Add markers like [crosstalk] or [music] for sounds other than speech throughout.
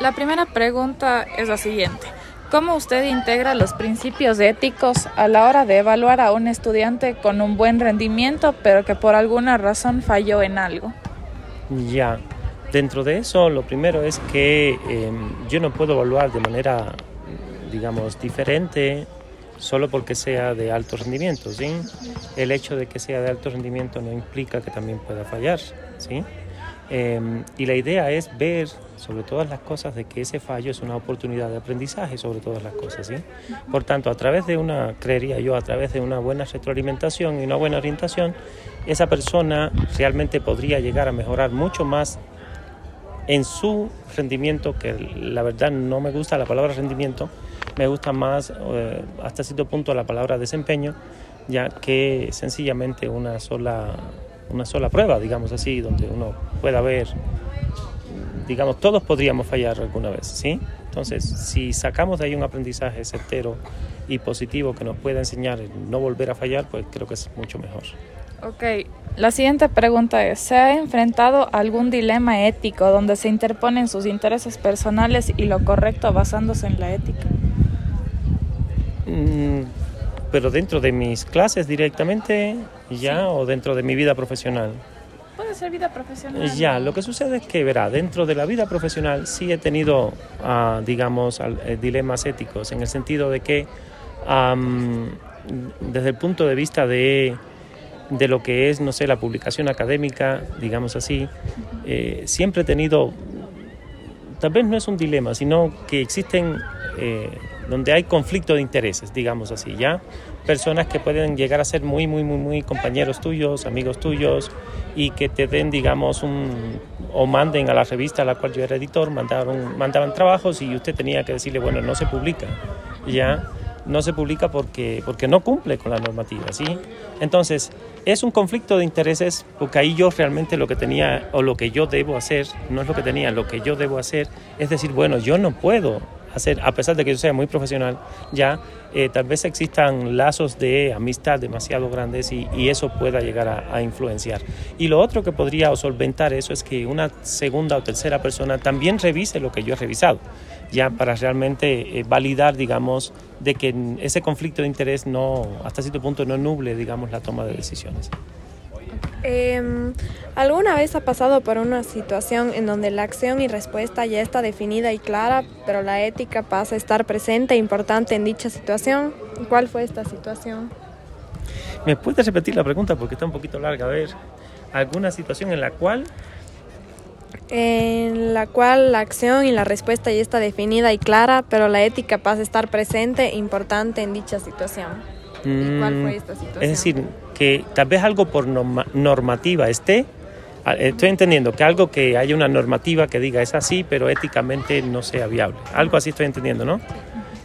La primera pregunta es la siguiente. ¿Cómo usted integra los principios éticos a la hora de evaluar a un estudiante con un buen rendimiento, pero que por alguna razón falló en algo? Ya, dentro de eso, lo primero es que em, yo no puedo evaluar de manera, digamos, diferente solo porque sea de alto rendimiento, ¿sí? El hecho de que sea de alto rendimiento no implica que también pueda fallar, ¿sí? Em, y la idea es ver sobre todas las cosas de que ese fallo es una oportunidad de aprendizaje sobre todas las cosas. ¿sí? Por tanto, a través de una, creería yo, a través de una buena retroalimentación y una buena orientación, esa persona realmente podría llegar a mejorar mucho más en su rendimiento, que la verdad no me gusta la palabra rendimiento, me gusta más eh, hasta cierto punto la palabra desempeño, ya que sencillamente una sola una sola prueba, digamos así, donde uno pueda ver, digamos, todos podríamos fallar alguna vez, ¿sí? Entonces, si sacamos de ahí un aprendizaje certero y positivo que nos pueda enseñar no volver a fallar, pues creo que es mucho mejor. Ok, la siguiente pregunta es, ¿se ha enfrentado a algún dilema ético donde se interponen sus intereses personales y lo correcto basándose en la ética? Pero dentro de mis clases directamente ya o dentro de mi vida profesional. Puede ser vida profesional. Ya, lo que sucede es que, verá, dentro de la vida profesional sí he tenido, uh, digamos, eh, dilemas éticos, en el sentido de que, um, desde el punto de vista de, de, lo que es, no sé, la publicación académica, digamos así, eh, siempre he tenido, tal vez no es un dilema, sino que existen... Eh, donde hay conflicto de intereses, digamos así, ¿ya? Personas que pueden llegar a ser muy, muy, muy, muy compañeros tuyos, amigos tuyos, y que te den, digamos, un, o manden a la revista a la cual yo era editor, mandaron, mandaban trabajos y usted tenía que decirle, bueno, no se publica, ¿ya? No se publica porque, porque no cumple con la normativa, ¿sí? Entonces, es un conflicto de intereses porque ahí yo realmente lo que tenía o lo que yo debo hacer, no es lo que tenía, lo que yo debo hacer es decir, bueno, yo no puedo hacer, a pesar de que yo sea muy profesional, ya eh, tal vez existan lazos de amistad demasiado grandes y, eso pueda llegar a, influenciar. Y lo otro que podría solventar eso es que una segunda o tercera persona también revise lo que yo he revisado, ya para realmente eh, validar, digamos, de que ese conflicto de interés no, hasta cierto punto, no nuble, digamos, la toma de decisiones. Eh, ¿Alguna vez ha pasado por una situación en donde la acción y respuesta ya está definida y clara, pero la ética pasa a estar presente e importante en dicha situación? ¿Cuál fue esta situación? ¿Me puedes repetir la pregunta porque está un poquito larga? A ver, ¿alguna situación en la cual... En la cual la acción y la respuesta ya está definida y clara, pero la ética pasa a estar presente e importante en dicha situación. ¿Y cuál fue esta situación? Es decir, que tal vez algo por normativa esté, estoy entendiendo que algo que haya una normativa que diga es así, pero éticamente no sea viable. Algo así estoy entendiendo, ¿no?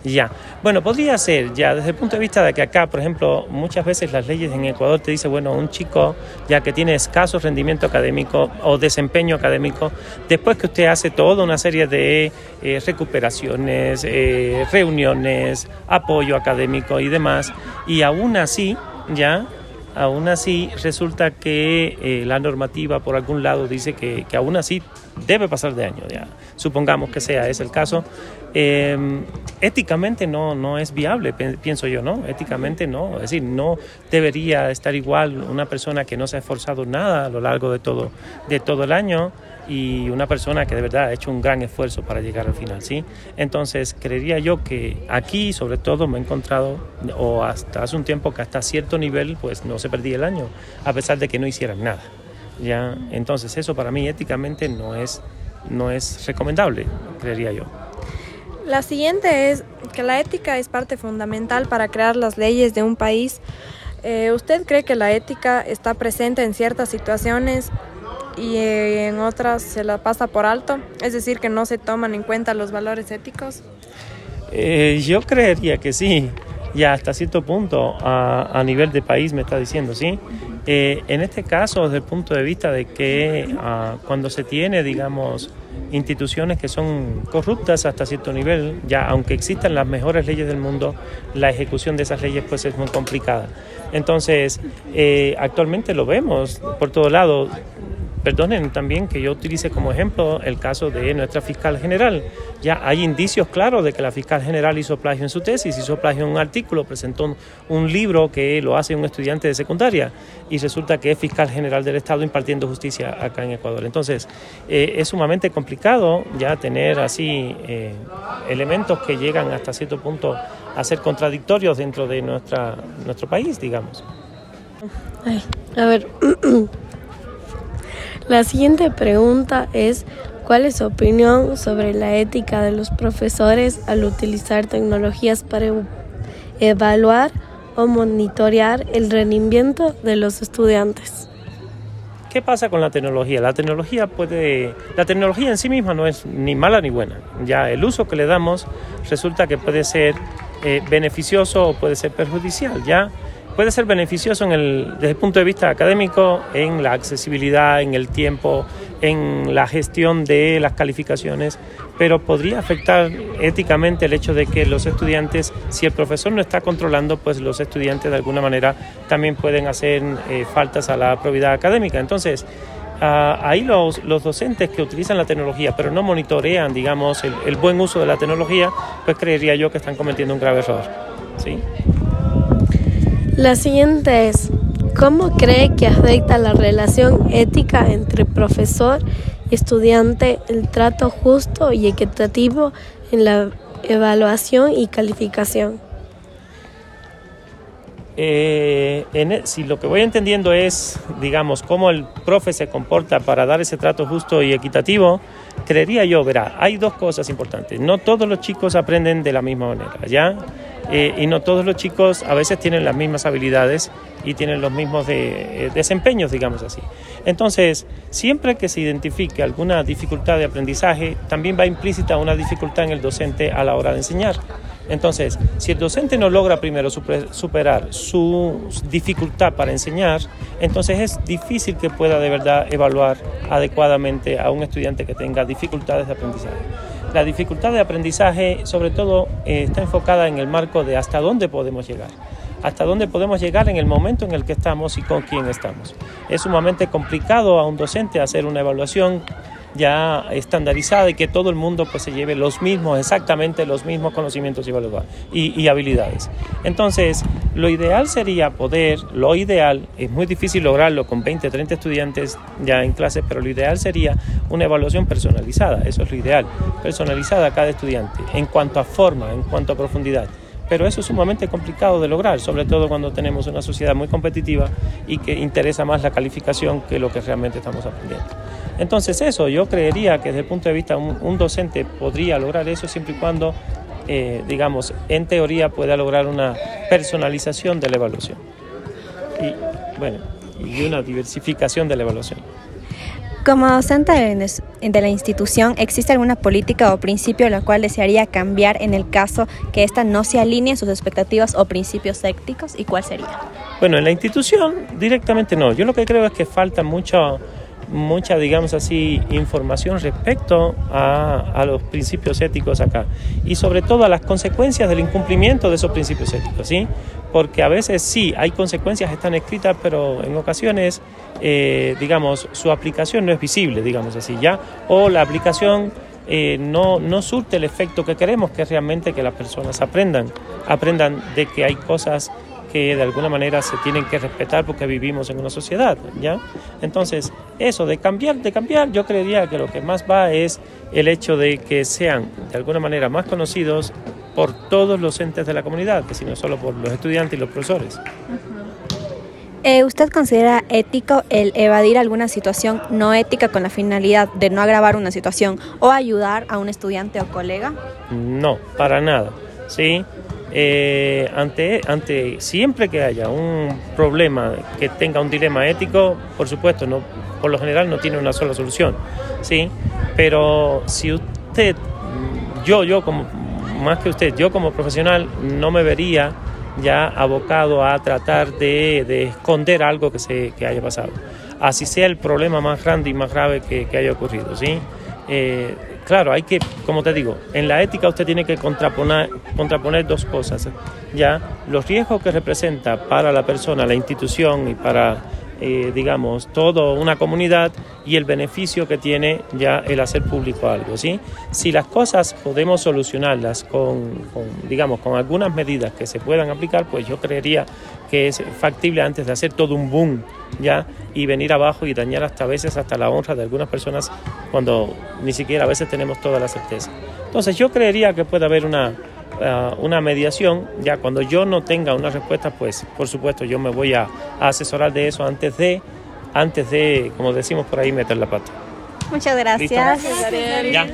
Ya. Bueno, podría ser, ya, desde el punto de vista de que acá, por ejemplo, muchas veces las leyes en Ecuador te dicen, bueno, un chico ya que tiene escaso rendimiento académico o desempeño académico, después que usted hace toda una serie de eh, recuperaciones, eh, reuniones, apoyo académico y demás, y aún así, ya, aún así resulta que eh, la normativa por algún lado dice que, que, aún así debe pasar de año, supongamos que sea ese el caso, eh, éticamente no, no es viable, pienso yo, ¿no? Éticamente no, es decir, no debería estar igual una persona que no se ha esforzado nada a lo largo de todo, de todo el año y una persona que de verdad ha hecho un gran esfuerzo para llegar al final, ¿sí? Entonces, creería yo que aquí, sobre todo, me he encontrado, o hasta hace un tiempo que hasta cierto nivel, pues no se perdía el año, a pesar de que no hicieran nada, ¿ya? Entonces, eso para mí éticamente no es, no es recomendable, creería yo. La siguiente es que la ética es parte fundamental para crear las leyes de un país. Eh, ¿Usted cree que la ética está presente en ciertas situaciones y en otras se la pasa por alto, es decir, que no se toman en cuenta los valores éticos? Eh, yo creería que sí, ya hasta cierto punto a, nivel de país me está diciendo, ¿sí? Eh, en este caso, desde el punto de vista de que ah, cuando se tiene, digamos, instituciones que son corruptas hasta cierto nivel, ya aunque existan las mejores leyes del mundo, la ejecución de esas leyes pues es muy complicada. Entonces, eh, actualmente lo vemos por todo lado, perdonen también que yo utilice como ejemplo el caso de nuestra fiscal general. Ya hay indicios claros de que la fiscal general hizo plagio en su tesis, hizo plagio en un artículo, presentó un, libro que lo hace un estudiante de secundaria y resulta que es fiscal general del Estado impartiendo justicia acá en Ecuador. Entonces, eh, es sumamente complicado ya tener así eh, elementos que llegan hasta cierto punto a ser contradictorios dentro de nuestra, nuestro país, digamos. a ver, [clears throat] la siguiente pregunta es, ¿cuál es su opinión sobre la ética de los profesores al utilizar tecnologías para evaluar o monitorear el rendimiento de los estudiantes? ¿Qué pasa con la tecnología? La tecnología puede, la tecnología en sí misma no es ni mala ni buena. Ya el uso que le damos resulta que puede ser eh, beneficioso o puede ser perjudicial. Ya puede ser beneficioso en el, desde el punto de vista académico, en la accesibilidad, en el tiempo, en la gestión de las calificaciones, pero podría afectar éticamente el hecho de que los estudiantes, si el profesor no está controlando, pues los estudiantes de alguna manera también pueden hacer eh, faltas a la probidad académica. Entonces, ah, ahí los, los, docentes que utilizan la tecnología, pero no monitorean, digamos, el, el buen uso de la tecnología, pues creería yo que están cometiendo un grave error. ¿sí? La siguiente es, ¿cómo cree que afecta la relación ética entre profesor y estudiante el trato justo y equitativo en la evaluación y calificación? Eh, e, si lo que voy entendiendo es, digamos, cómo el profe se comporta para dar ese trato justo y equitativo, creería yo, verá, hay dos cosas importantes. No todos los chicos aprenden de la misma manera, ¿ya? Eh, y no todos los chicos a veces tienen las mismas habilidades y tienen los mismos eh, desempeños, digamos así. Entonces, siempre que se identifique alguna dificultad de aprendizaje, también va implícita una dificultad en el docente a la hora de enseñar. Entonces, si el docente no logra primero superar su dificultad para enseñar, entonces es difícil que pueda de verdad evaluar adecuadamente a un estudiante que tenga dificultades de aprendizaje. La dificultad de aprendizaje sobre todo eh, está enfocada en el marco de hasta dónde podemos llegar hasta dónde podemos llegar en el momento en el que estamos y con quién estamos. Es sumamente complicado a un docente hacer una evaluación ya estandarizada y que todo el mundo pues se lleve los mismos, exactamente los mismos conocimientos y, y, habilidades. Entonces, lo ideal sería poder, lo ideal, es muy difícil lograrlo con 20, 30 estudiantes ya en clase, pero lo ideal sería una evaluación personalizada, eso es lo ideal, personalizada a cada estudiante, en cuanto a forma, en cuanto a profundidad pero eso es sumamente complicado de lograr, sobre todo cuando tenemos una sociedad muy competitiva y que interesa más la calificación que lo que realmente estamos aprendiendo. Entonces eso, yo creería que desde el punto de vista un, un docente podría lograr eso siempre y cuando, eh, digamos, en teoría pueda lograr una personalización de la evaluación. Y bueno, y una diversificación de la evaluación. Como docente de la institución, ¿existe alguna política o principio la cual desearía cambiar en el caso que ésta no se alinee a sus expectativas o principios éticos? ¿Y cuál sería? Bueno, en la institución directamente no. Yo lo que creo es que falta mucho mucha, digamos así, información respecto a, a, los principios éticos acá y sobre todo a las consecuencias del incumplimiento de esos principios éticos, ¿sí? Porque a veces sí, hay consecuencias están escritas, pero en ocasiones, eh, digamos, su aplicación no es visible, digamos así, ¿ya? O la aplicación eh, no, no surte el efecto que queremos, que es realmente que las personas aprendan, aprendan de que hay cosas que de alguna manera se tienen que respetar porque vivimos en una sociedad, ¿ya? Entonces, eso de cambiar, de cambiar, yo creería que lo que más va es el hecho de que sean de alguna manera más conocidos por todos los entes de la comunidad, que sino solo por los estudiantes y los profesores. Eh, ¿Usted considera ético el evadir alguna situación no ética con la finalidad de no agravar una situación o ayudar a un estudiante o colega? No, para nada. ¿sí? Eh, ante, ante siempre que haya un problema que tenga un dilema ético, por supuesto, no, por lo general no tiene una sola solución, ¿sí? Pero si usted, yo, yo como, más que usted, yo como profesional no me vería ya abocado a tratar de, de esconder algo que, se, que haya pasado, así sea el problema más grande y más grave que, haya ocurrido, ¿sí? Eh, claro, hay que, como te digo, en la ética usted tiene que contraponer, contraponer dos cosas. Ya, los riesgos que representa para la persona, la institución y para eh, digamos, toda una comunidad y el beneficio que tiene ya el hacer público algo, ¿sí? Si las cosas podemos solucionarlas con, digamos, con algunas medidas que se puedan aplicar, pues yo creería que es factible antes de hacer todo un boom ya y venir abajo y dañar hasta a veces hasta la honra de algunas personas cuando ni siquiera a veces tenemos toda la certeza. Entonces yo creería que puede haber una, uh, una mediación, ya cuando yo no tenga una respuesta, pues por supuesto yo me voy a, a asesorar de eso antes de, antes de, como decimos por ahí, meter la pata. Muchas gracias.